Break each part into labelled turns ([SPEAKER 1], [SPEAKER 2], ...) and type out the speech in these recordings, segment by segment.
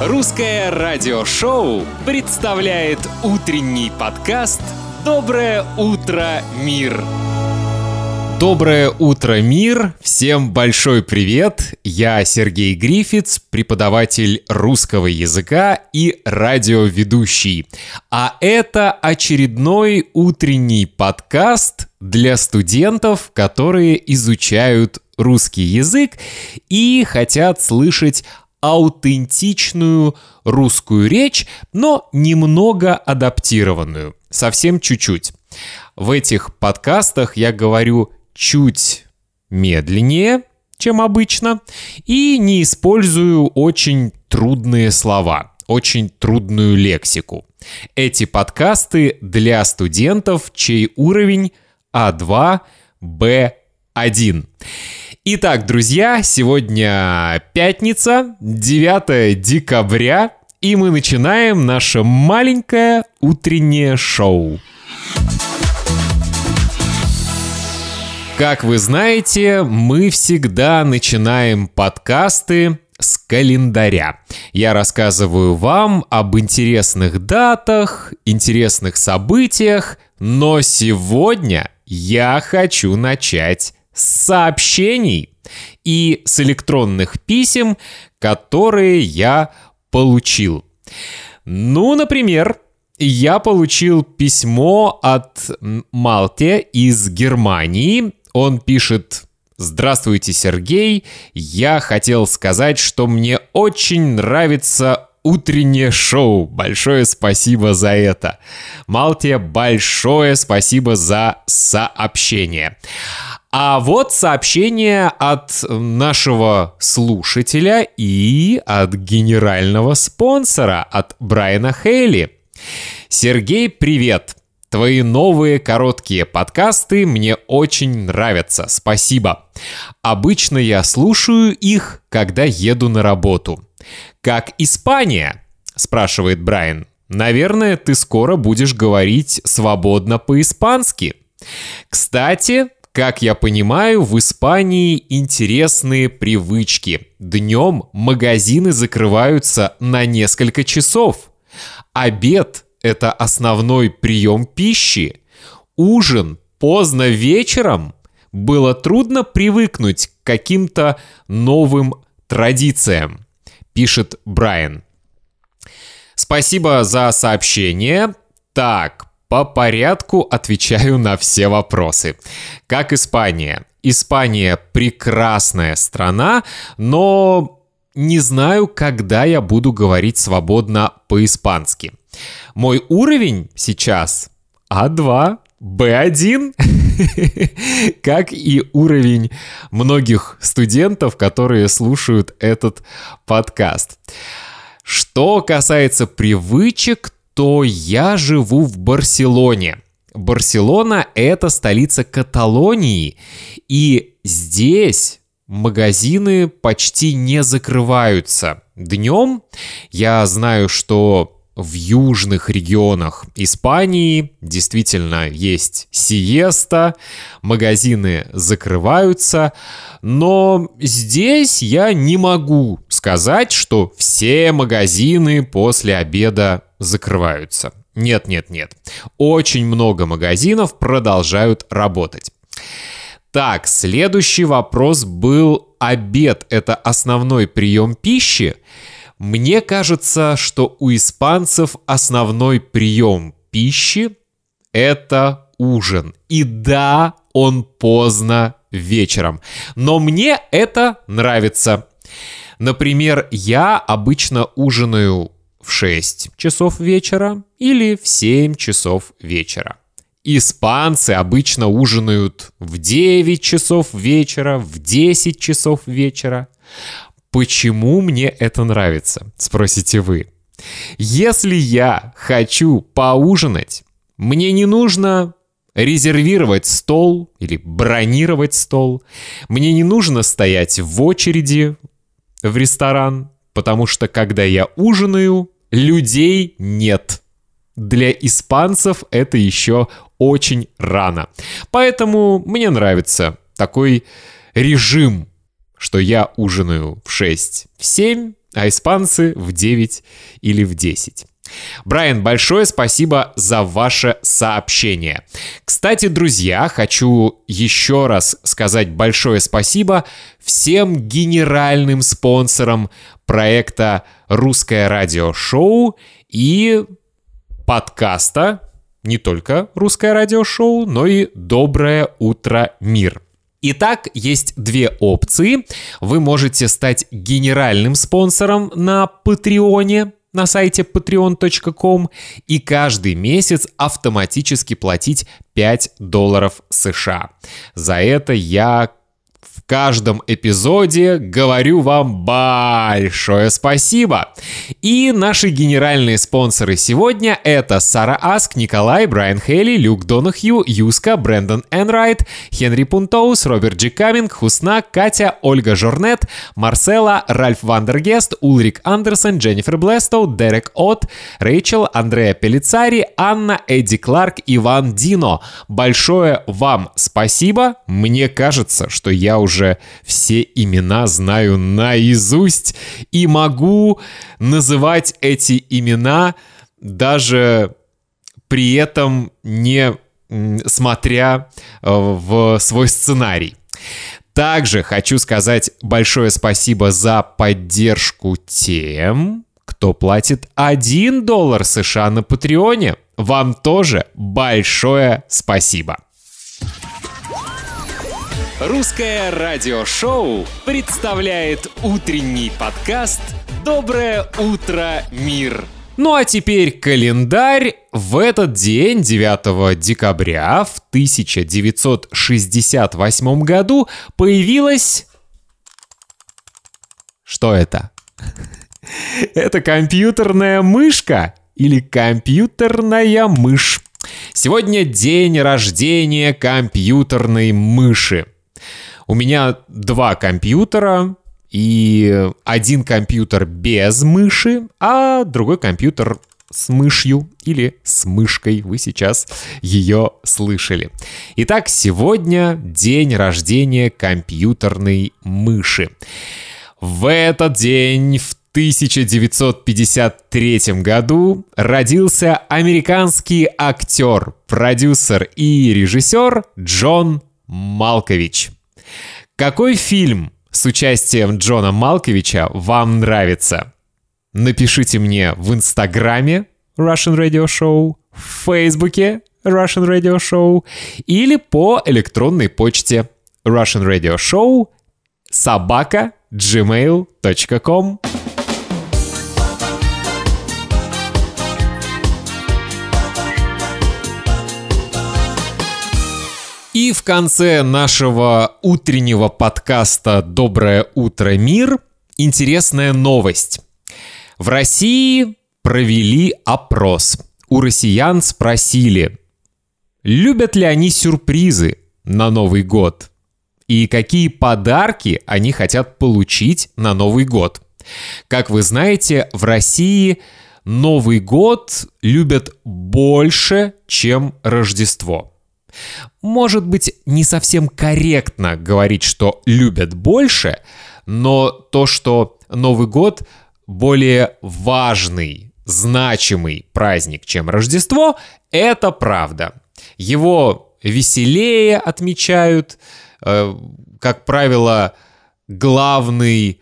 [SPEAKER 1] Русское радиошоу представляет утренний подкаст «Доброе утро, мир». Доброе утро, мир! Всем большой привет! Я Сергей Грифиц, преподаватель русского языка и радиоведущий. А это очередной утренний подкаст для студентов, которые изучают русский язык и хотят слышать аутентичную русскую речь, но немного адаптированную, совсем чуть-чуть. В этих подкастах я говорю чуть медленнее, чем обычно, и не использую очень трудные слова, очень трудную лексику. Эти подкасты для студентов, чей уровень А2, Б1. Итак, друзья, сегодня пятница, 9 декабря, и мы начинаем наше маленькое утреннее шоу. Как вы знаете, мы всегда начинаем подкасты с календаря. Я рассказываю вам об интересных датах, интересных событиях, но сегодня я хочу начать сообщений и с электронных писем, которые я получил. Ну, например, я получил письмо от Малте из Германии, он пишет «Здравствуйте, Сергей. Я хотел сказать, что мне очень нравится утреннее шоу. Большое спасибо за это. Малтия, большое спасибо за сообщение. А вот сообщение от нашего слушателя и от генерального спонсора, от Брайана Хейли. Сергей, привет! Твои новые короткие подкасты мне очень нравятся, спасибо. Обычно я слушаю их, когда еду на работу. Как Испания? спрашивает Брайан. Наверное, ты скоро будешь говорить свободно по-испански. Кстати, как я понимаю, в Испании интересные привычки. Днем магазины закрываются на несколько часов. Обед это основной прием пищи. Ужин поздно вечером было трудно привыкнуть к каким-то новым традициям, пишет Брайан. Спасибо за сообщение. Так, по порядку отвечаю на все вопросы. Как Испания? Испания прекрасная страна, но не знаю, когда я буду говорить свободно по-испански. Мой уровень сейчас А2, Б1, как и уровень многих студентов, которые слушают этот подкаст. Что касается привычек, то я живу в Барселоне. Барселона — это столица Каталонии, и здесь магазины почти не закрываются. Днем я знаю, что в южных регионах Испании действительно есть сиеста, магазины закрываются, но здесь я не могу сказать, что все магазины после обеда закрываются. Нет, нет, нет. Очень много магазинов продолжают работать. Так, следующий вопрос был обед. Это основной прием пищи. Мне кажется, что у испанцев основной прием пищи — это ужин. И да, он поздно вечером. Но мне это нравится. Например, я обычно ужинаю в 6 часов вечера или в 7 часов вечера. Испанцы обычно ужинают в 9 часов вечера, в 10 часов вечера. Почему мне это нравится? Спросите вы. Если я хочу поужинать, мне не нужно резервировать стол или бронировать стол. Мне не нужно стоять в очереди в ресторан, потому что когда я ужинаю, людей нет. Для испанцев это еще очень рано. Поэтому мне нравится такой режим что я ужинаю в 6, в 7, а испанцы в 9 или в 10. Брайан, большое спасибо за ваше сообщение. Кстати, друзья, хочу еще раз сказать большое спасибо всем генеральным спонсорам проекта «Русское радиошоу» и подкаста не только «Русское радиошоу», но и «Доброе утро, мир». Итак, есть две опции. Вы можете стать генеральным спонсором на Патреоне, на сайте patreon.com и каждый месяц автоматически платить 5 долларов США. За это я каждом эпизоде говорю вам большое спасибо. И наши генеральные спонсоры сегодня это Сара Аск, Николай, Брайан Хейли, Люк Донахью, Юска, Брэндон Энрайт, Хенри Пунтоус, Роберт Джи Каминг, Хусна, Катя, Ольга Жорнет, Марсела, Ральф Вандергест, Улрик Андерсон, Дженнифер Блестоу, Дерек От, Рэйчел, Андреа Пелицари, Анна, Эдди Кларк, Иван Дино. Большое вам спасибо. Мне кажется, что я уже уже все имена знаю наизусть и могу называть эти имена даже при этом не смотря э, в свой сценарий. Также хочу сказать большое спасибо за поддержку тем, кто платит 1 доллар США на Патреоне. Вам тоже большое спасибо.
[SPEAKER 2] Русское радиошоу представляет утренний подкаст «Доброе утро, мир».
[SPEAKER 1] Ну а теперь календарь. В этот день, 9 декабря в 1968 году появилась... Что это? Это компьютерная мышка или компьютерная мышь. Сегодня день рождения компьютерной мыши. У меня два компьютера, и один компьютер без мыши, а другой компьютер с мышью или с мышкой. Вы сейчас ее слышали. Итак, сегодня день рождения компьютерной мыши. В этот день, в 1953 году, родился американский актер, продюсер и режиссер Джон Малкович. Какой фильм с участием Джона Малковича вам нравится? Напишите мне в Инстаграме Russian Radio Show, в Фейсбуке Russian Radio Show или по электронной почте Russian Radio Show собака gmail.com. И в конце нашего утреннего подкаста «Доброе утро, мир» интересная новость. В России провели опрос. У россиян спросили, любят ли они сюрпризы на Новый год и какие подарки они хотят получить на Новый год. Как вы знаете, в России Новый год любят больше, чем Рождество. Может быть, не совсем корректно говорить, что любят больше, но то, что Новый год более важный, значимый праздник, чем Рождество, это правда. Его веселее отмечают, э, как правило, главный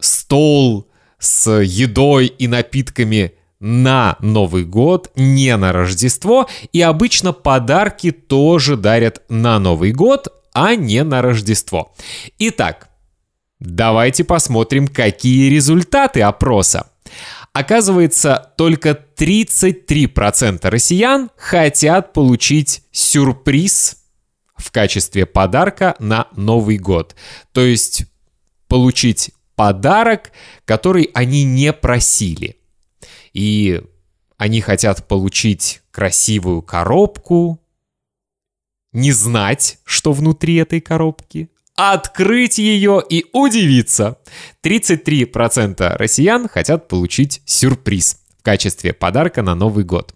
[SPEAKER 1] стол с едой и напитками на Новый год, не на Рождество, и обычно подарки тоже дарят на Новый год, а не на Рождество. Итак, давайте посмотрим, какие результаты опроса. Оказывается, только 33% россиян хотят получить сюрприз в качестве подарка на Новый год. То есть получить подарок, который они не просили – и они хотят получить красивую коробку, не знать, что внутри этой коробки, открыть ее и удивиться. 33% россиян хотят получить сюрприз в качестве подарка на Новый год.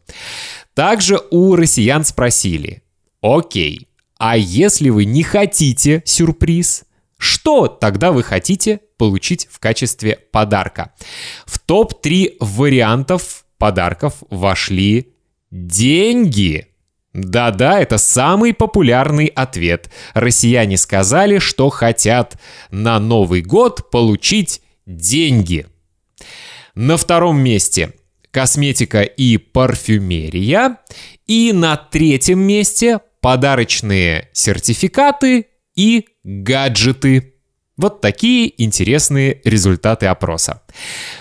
[SPEAKER 1] Также у россиян спросили, окей, а если вы не хотите сюрприз, Что тогда вы хотите получить в качестве подарка? В топ-3 вариантов подарков вошли деньги. Да-да, это самый популярный ответ. Россияне сказали, что хотят на Новый год получить деньги. На втором месте косметика и парфюмерия. И на третьем месте подарочные сертификаты и гаджеты. Вот такие интересные результаты опроса.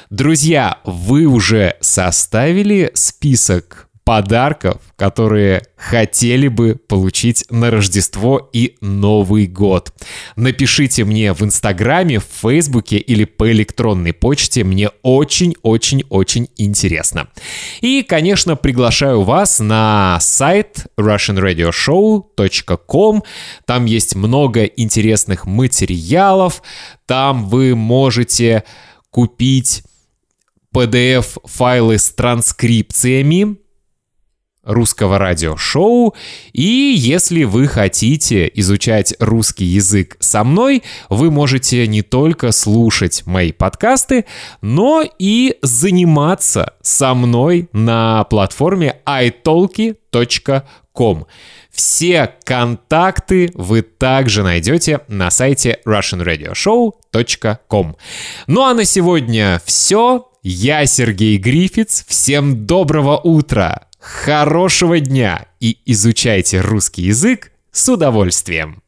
[SPEAKER 1] Друзья, вы уже составили список подарков, которые хотели бы получить на Рождество и Новый год. Напишите мне в Инстаграме, в Фейсбуке или по электронной почте. Мне очень-очень-очень интересно. И, конечно, приглашаю вас на сайт russianradioshow.com. Там есть много интересных материалов. Там вы можете купить PDF-файлы с транскрипциями русского радиошоу. И если вы хотите изучать русский язык со мной, вы можете не только слушать мои подкасты, но и заниматься со мной на платформе italki.com. Все контакты вы также найдете на сайте russianradioshow.com. Ну а на сегодня все. Я Сергей Грифиц. Всем доброго утра! Хорошего дня и изучайте русский язык с удовольствием!